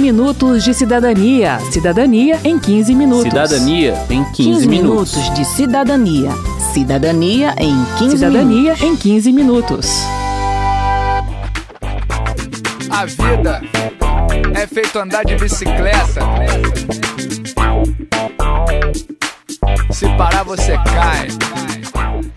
minutos de cidadania. Cidadania em 15 minutos. Cidadania em 15, 15 minutos. minutos de cidadania. Cidadania em 15 Cidadania minutos. em 15 minutos. A vida é feito andar de bicicleta. Se parar, você cai.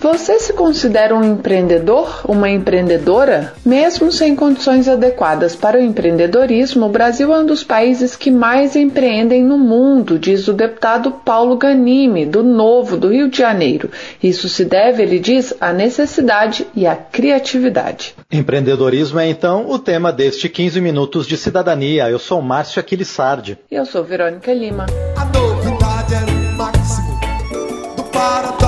Você se considera um empreendedor, uma empreendedora? Mesmo sem condições adequadas para o empreendedorismo, o Brasil é um dos países que mais empreendem no mundo, diz o deputado Paulo Ganime, do Novo, do Rio de Janeiro. Isso se deve, ele diz, à necessidade e à criatividade. Empreendedorismo é então o tema deste 15 minutos de cidadania. Eu sou Márcio Aquilissardi. Eu sou Verônica Lima. A novidade é o máximo do areia.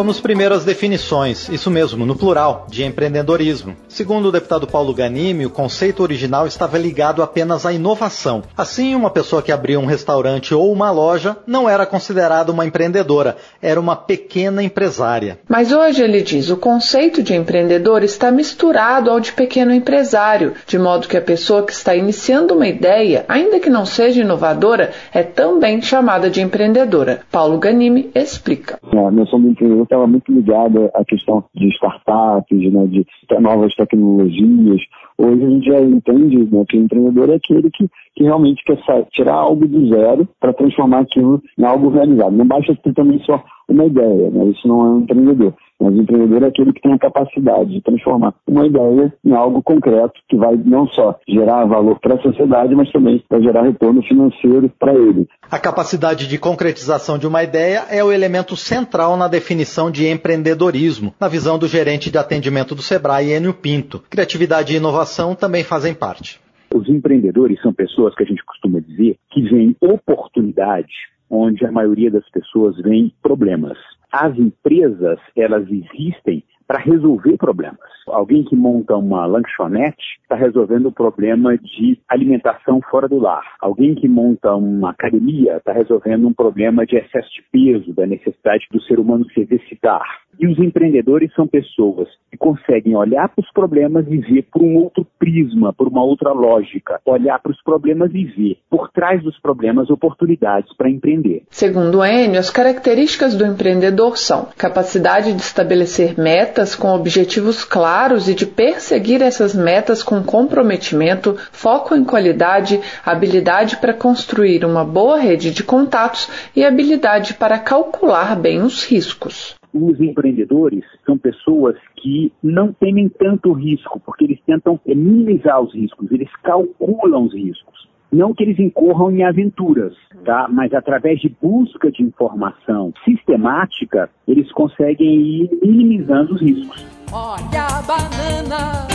Vamos primeiro às definições, isso mesmo, no plural, de empreendedorismo. Segundo o deputado Paulo Ganimi, o conceito original estava ligado apenas à inovação. Assim, uma pessoa que abria um restaurante ou uma loja não era considerada uma empreendedora, era uma pequena empresária. Mas hoje ele diz o conceito de empreendedor está misturado ao de pequeno empresário, de modo que a pessoa que está iniciando uma ideia, ainda que não seja inovadora, é também chamada de empreendedora. Paulo Ganimi explica. Noção do empreendedor estava muito ligada à questão de startups, né, de novas tecnologias. Hoje a gente já entende né, que o empreendedor é aquele que, que realmente quer tirar algo do zero para transformar aquilo em algo realizado. Não basta ter também só uma ideia, né? isso não é um empreendedor. Mas o empreendedor é aquele que tem a capacidade de transformar uma ideia em algo concreto que vai não só gerar valor para a sociedade, mas também vai gerar retorno financeiro para ele. A capacidade de concretização de uma ideia é o elemento central na definição de empreendedorismo, na visão do gerente de atendimento do Sebrae, Enio Pinto. Criatividade e inovação também fazem parte. Os empreendedores são pessoas que a gente costuma dizer que veem oportunidade onde a maioria das pessoas vê problemas. As empresas, elas existem para resolver problemas. Alguém que monta uma lanchonete está resolvendo o problema de alimentação fora do lar. Alguém que monta uma academia está resolvendo um problema de excesso de peso, da necessidade do ser humano se exercitar. E os empreendedores são pessoas que conseguem olhar para os problemas e ver por um outro prisma, por uma outra lógica. Olhar para os problemas e ver por trás dos problemas oportunidades para empreender. Segundo Enio, as características do empreendedor são capacidade de estabelecer metas com objetivos claros e de perseguir essas metas com comprometimento, foco em qualidade, habilidade para construir uma boa rede de contatos e habilidade para calcular bem os riscos. Os empreendedores são pessoas que não temem tanto risco, porque eles tentam minimizar os riscos, eles calculam os riscos. Não que eles incorram em aventuras, tá? Mas através de busca de informação sistemática, eles conseguem ir minimizando os riscos. Olha a banana,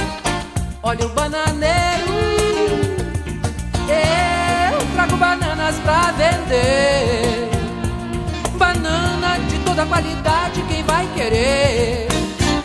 olha o bananeiro. Eu trago bananas pra vender. Banana de toda qualidade, vai querer?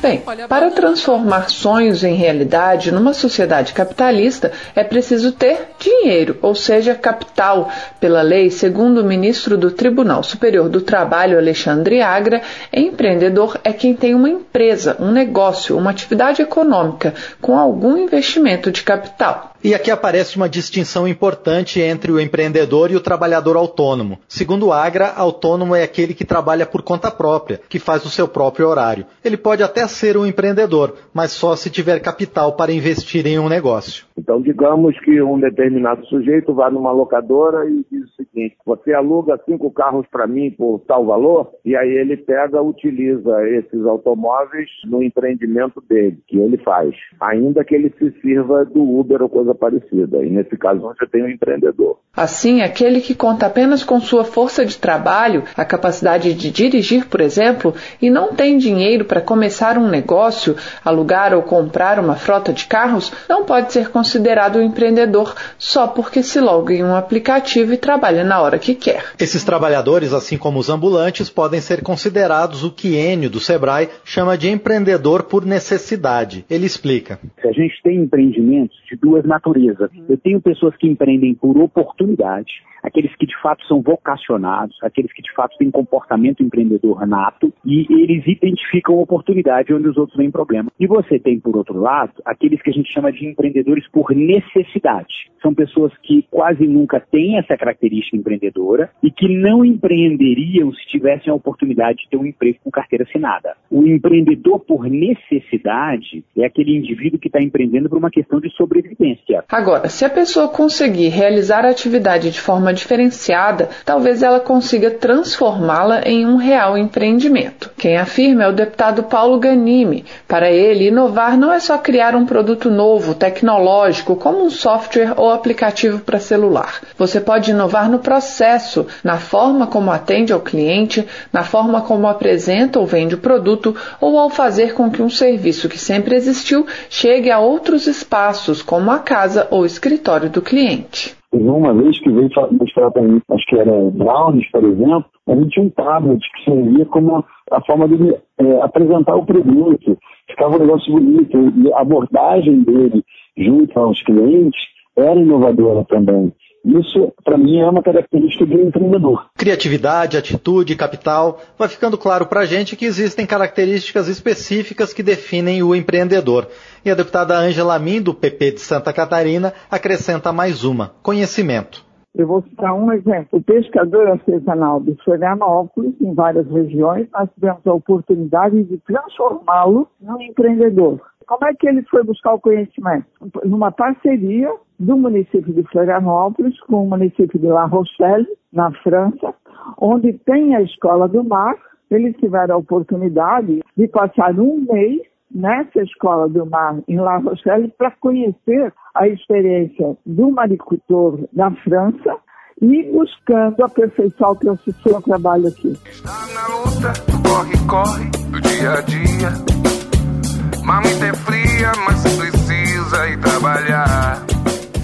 Bem, para transformar sonhos em realidade numa sociedade capitalista é preciso ter dinheiro, ou seja, capital. Pela lei, segundo o ministro do Tribunal Superior do Trabalho, Alexandre Agra, empreendedor é quem tem uma empresa, um negócio, uma atividade econômica com algum investimento de capital. E aqui aparece uma distinção importante entre o empreendedor e o trabalhador autônomo. Segundo Agra, autônomo é aquele que trabalha por conta própria, que faz o seu próprio horário. Ele pode até ser um empreendedor, mas só se tiver capital para investir em um negócio. Então, digamos que um determinado sujeito vai numa locadora e diz o você aluga cinco carros para mim por tal valor, e aí ele pega, utiliza esses automóveis no empreendimento dele, que ele faz, ainda que ele se sirva do Uber ou coisa parecida. E nesse caso, você tem um empreendedor. Assim, aquele que conta apenas com sua força de trabalho, a capacidade de dirigir, por exemplo, e não tem dinheiro para começar um negócio, alugar ou comprar uma frota de carros, não pode ser considerado um empreendedor só porque se loga em um aplicativo e trabalha na hora que quer. Esses trabalhadores, assim como os ambulantes, podem ser considerados o que Enio do Sebrae chama de empreendedor por necessidade. Ele explica. Se a gente tem empreendimentos de duas naturezas, eu tenho pessoas que empreendem por oportunidade, aqueles que de fato são vocacionados, aqueles que de fato têm comportamento empreendedor nato e eles identificam oportunidade onde os outros veem problema. E você tem, por outro lado, aqueles que a gente chama de empreendedores por necessidade. São pessoas que quase nunca têm essa característica empreendedora e que não empreenderiam se tivessem a oportunidade de ter um emprego com carteira assinada. O empreendedor por necessidade é aquele indivíduo que está empreendendo por uma questão de sobrevivência. Agora, se a pessoa conseguir realizar a atividade de forma diferenciada, talvez ela consiga transformá-la em um real empreendimento. Quem afirma é o deputado Paulo Ganimi. Para ele, inovar não é só criar um produto novo, tecnológico, como um software ou aplicativo para celular. Você pode inovar no processo, na forma como atende ao cliente, na forma como apresenta ou vende o produto ou ao fazer com que um serviço que sempre existiu chegue a outros espaços, como a casa ou escritório do cliente. Uma vez que veio mostrar para mim, acho que era brownies, por exemplo, a gente tinha um tablet que servia como a forma de é, apresentar o produto, ficava um negócio bonito, e a abordagem dele junto aos clientes era inovadora também. Isso, para mim, é uma característica do empreendedor. Criatividade, atitude, capital. Vai ficando claro para a gente que existem características específicas que definem o empreendedor. E a deputada Ângela Min, do PP de Santa Catarina, acrescenta mais uma: conhecimento. Eu vou citar um exemplo. O pescador artesanal de Florianópolis, em várias regiões, nós tivemos a oportunidade de transformá-lo num empreendedor. Como é que ele foi buscar o conhecimento? Numa parceria do município de Florianópolis com o município de La Rochelle, na França, onde tem a Escola do Mar. Eles tiveram a oportunidade de passar um mês nessa Escola do Mar em La Rochelle para conhecer a experiência do maricultor na França e buscando aperfeiçoar o seu trabalho aqui. Está na luta, corre, corre, do dia a dia. Mamita é fria, mas precisa ir trabalhar.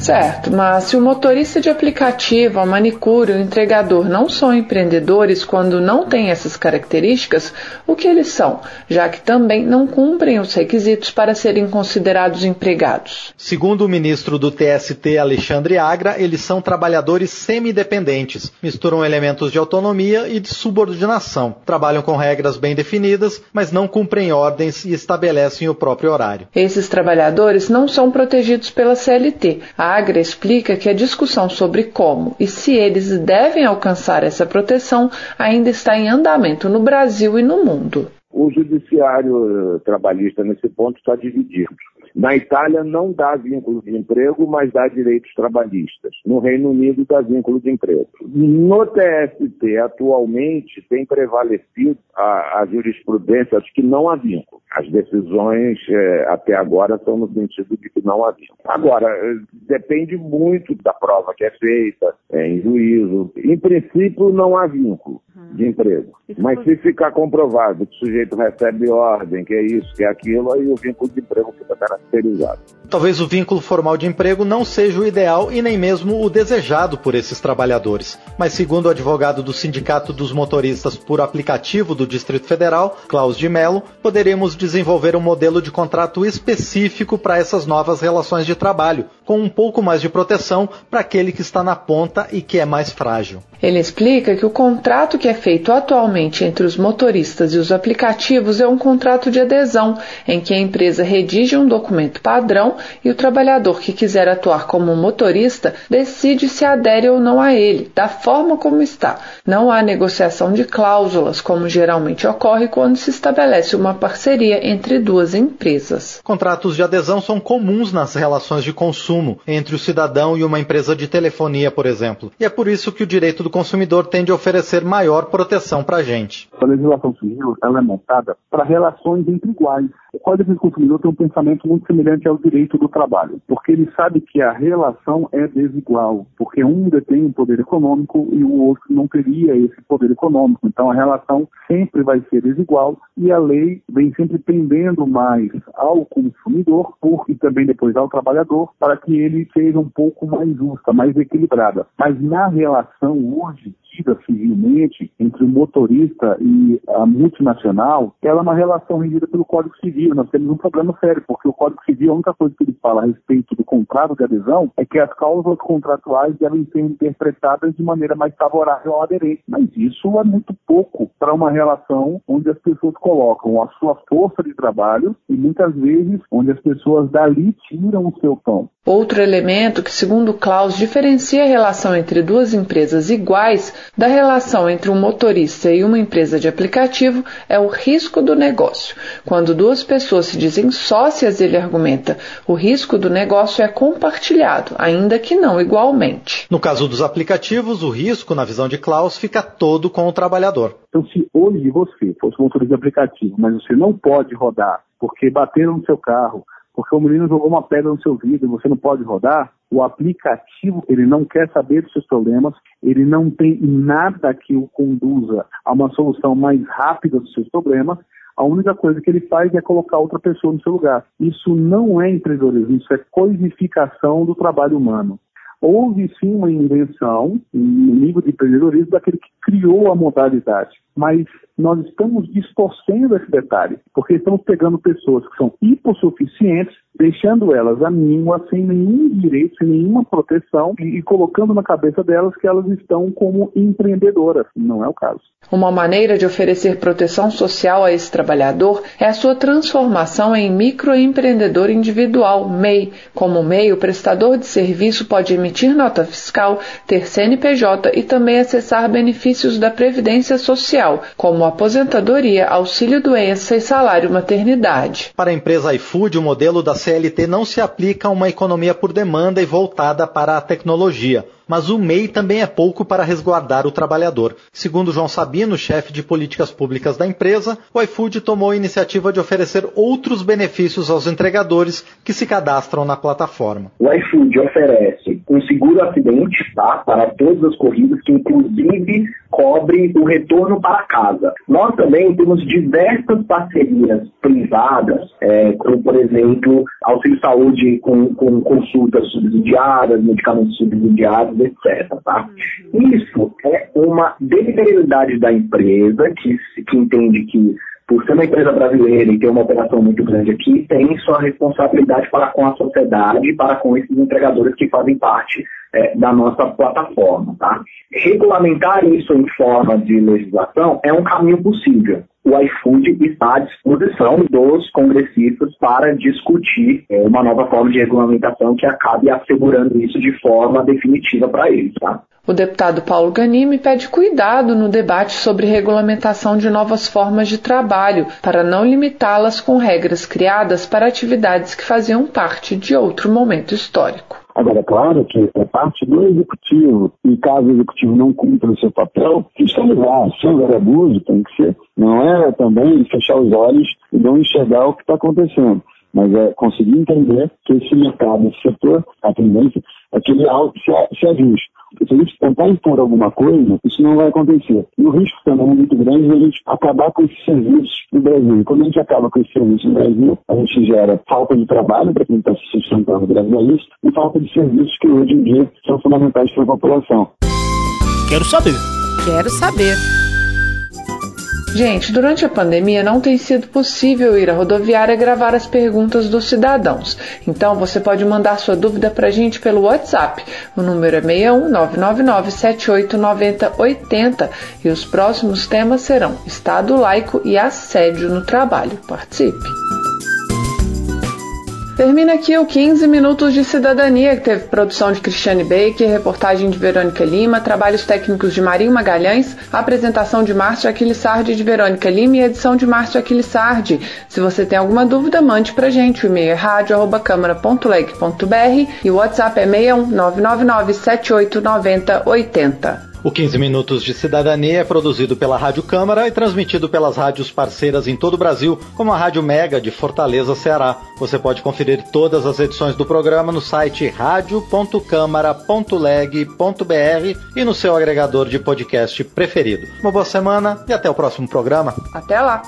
Certo, mas se o motorista de aplicativo, a manicure, o entregador não são empreendedores quando não têm essas características, o que eles são, já que também não cumprem os requisitos para serem considerados empregados? Segundo o ministro do TST, Alexandre Agra, eles são trabalhadores semi-dependentes, misturam elementos de autonomia e de subordinação, trabalham com regras bem definidas, mas não cumprem ordens e estabelecem o próprio horário. Esses trabalhadores não são protegidos pela CLT. A Agra explica que a discussão sobre como e se eles devem alcançar essa proteção ainda está em andamento no Brasil e no mundo. O judiciário trabalhista nesse ponto está dividido. Na Itália não dá vínculo de emprego, mas dá direitos trabalhistas. No Reino Unido dá vínculo de emprego. No TST, atualmente, tem prevalecido a, a jurisprudência de que não há vínculo. As decisões é, até agora são no sentido de que não há vínculo. Agora, é, depende muito da prova que é feita, é, em juízo. Em princípio, não há vínculo de emprego. Mas se ficar comprovado que o sujeito recebe ordem, que é isso, que é aquilo, aí o vínculo de emprego fica caracterizado. Talvez o vínculo formal de emprego não seja o ideal e nem mesmo o desejado por esses trabalhadores. Mas segundo o advogado do Sindicato dos Motoristas por Aplicativo do Distrito Federal, Klaus de Mello, poderemos desenvolver um modelo de contrato específico para essas novas relações de trabalho, com um pouco mais de proteção para aquele que está na ponta e que é mais frágil. Ele explica que o contrato que é feito atualmente entre os motoristas e os aplicativos é um contrato de adesão, em que a empresa redige um documento padrão e o trabalhador que quiser atuar como motorista decide se adere ou não a ele, da forma como está. Não há negociação de cláusulas, como geralmente ocorre quando se estabelece uma parceria entre duas empresas. Contratos de adesão são comuns nas relações de consumo entre o cidadão e uma empresa de telefonia, por exemplo. E é por isso que o direito do consumidor tende a oferecer maior proteção para a gente. A legislação civil ela é montada para relações entre iguais. O Código do Consumidor tem um pensamento muito semelhante ao direito do trabalho, porque ele sabe que a relação é desigual, porque um detém um poder econômico e o outro não teria esse poder econômico. Então a relação sempre vai ser desigual e a lei vem sempre pendendo mais ao consumidor por, e também depois ao trabalhador para que ele seja um pouco mais justa, mais equilibrada. Mas na relação hoje regida civilmente entre o motorista e a multinacional, ela é uma relação regida pelo Código Civil. Nós temos um problema sério, porque o Código Civil, a única coisa que ele fala a respeito do contrato de adesão é que as cláusulas contratuais devem ser interpretadas de maneira mais favorável ao aderente. Mas isso é muito pouco para uma relação onde as pessoas colocam a sua força de trabalho e muitas vezes onde as pessoas dali tiram o seu pão. Outro elemento que, segundo Klaus, diferencia a relação entre duas empresas iguais da relação entre um motorista e uma empresa de aplicativo é o risco do negócio. Quando duas pessoas se dizem sócias, ele argumenta, o risco do negócio é compartilhado, ainda que não igualmente. No caso dos aplicativos, o risco, na visão de Klaus, fica todo com o trabalhador. Então, se hoje você fosse motorista de aplicativo, mas você não pode rodar porque bateram no seu carro, porque o menino jogou uma pedra no seu vidro e você não pode rodar, o aplicativo ele não quer saber dos seus problemas, ele não tem nada que o conduza a uma solução mais rápida dos seus problemas. A única coisa que ele faz é colocar outra pessoa no seu lugar. Isso não é empreendedorismo, isso é coisificação do trabalho humano. Houve sim uma invenção, um nível de empreendedorismo daquele que criou a modalidade, mas nós estamos distorcendo esse detalhe, porque estamos pegando pessoas que são hipossuficientes, deixando elas à míngua, sem nenhum direito, sem nenhuma proteção, e, e colocando na cabeça delas que elas estão como empreendedoras. Não é o caso. Uma maneira de oferecer proteção social a esse trabalhador é a sua transformação em microempreendedor individual, MEI. Como MEI, o prestador de serviço pode emitir nota fiscal, ter CNPJ e também acessar benefícios da Previdência Social, como aposentadoria, auxílio-doença e salário maternidade. Para a empresa iFood, o modelo da CLT não se aplica a uma economia por demanda e voltada para a tecnologia mas o MEI também é pouco para resguardar o trabalhador. Segundo João Sabino, chefe de políticas públicas da empresa, o iFood tomou a iniciativa de oferecer outros benefícios aos entregadores que se cadastram na plataforma. O iFood oferece um seguro acidente tá, para todas as corridas, que inclusive cobre o retorno para casa. Nós também temos diversas parcerias privadas, é, como por exemplo auxílio saúde com, com consultas subsidiadas, medicamentos subsidiados etc. Tá? Isso é uma deliberalidade da empresa que, que entende que por ser uma empresa brasileira e ter uma operação muito grande aqui, tem sua responsabilidade para com a sociedade e para com esses entregadores que fazem parte é, da nossa plataforma. Tá? Regulamentar isso em forma de legislação é um caminho possível. O iFood está à disposição dos congressistas para discutir é, uma nova forma de regulamentação que acabe assegurando isso de forma definitiva para eles. Tá? O deputado Paulo Ganimi pede cuidado no debate sobre regulamentação de novas formas de trabalho, para não limitá-las com regras criadas para atividades que faziam parte de outro momento histórico. Agora, é claro que é parte do executivo, e caso o executivo não cumpra o seu papel, fiscalizar. Se houver abuso, tem que ser. Não é também fechar os olhos e não enxergar o que está acontecendo mas é conseguir entender que esse mercado, esse setor, a tendência é que ele se, se ajuste. Se a gente tentar impor alguma coisa, isso não vai acontecer. E o risco também é muito grande de a gente acabar com esses serviços no Brasil. E quando a gente acaba com esses serviços no Brasil, a gente gera falta de trabalho para quem está se sustentando graças a isso e falta de serviços que hoje em dia são fundamentais para a população. Quero saber. Quero saber. Gente, durante a pandemia não tem sido possível ir à rodoviária gravar as perguntas dos cidadãos. Então você pode mandar sua dúvida para a gente pelo WhatsApp. O número é 61 999 e os próximos temas serão Estado laico e assédio no trabalho. Participe! Termina aqui o 15 Minutos de Cidadania, que teve produção de Cristiane Baker, reportagem de Verônica Lima, trabalhos técnicos de Marinho Magalhães, apresentação de Márcio Aquilissardi de Verônica Lima e edição de Márcio Aquilissardi. Se você tem alguma dúvida, mande pra gente. O e-mail é rádio.câmara.leg.br e o WhatsApp é 61 999 789080. O 15 Minutos de Cidadania é produzido pela Rádio Câmara e transmitido pelas rádios parceiras em todo o Brasil, como a Rádio Mega de Fortaleza, Ceará. Você pode conferir todas as edições do programa no site radio.câmara.leg.br e no seu agregador de podcast preferido. Uma boa semana e até o próximo programa. Até lá!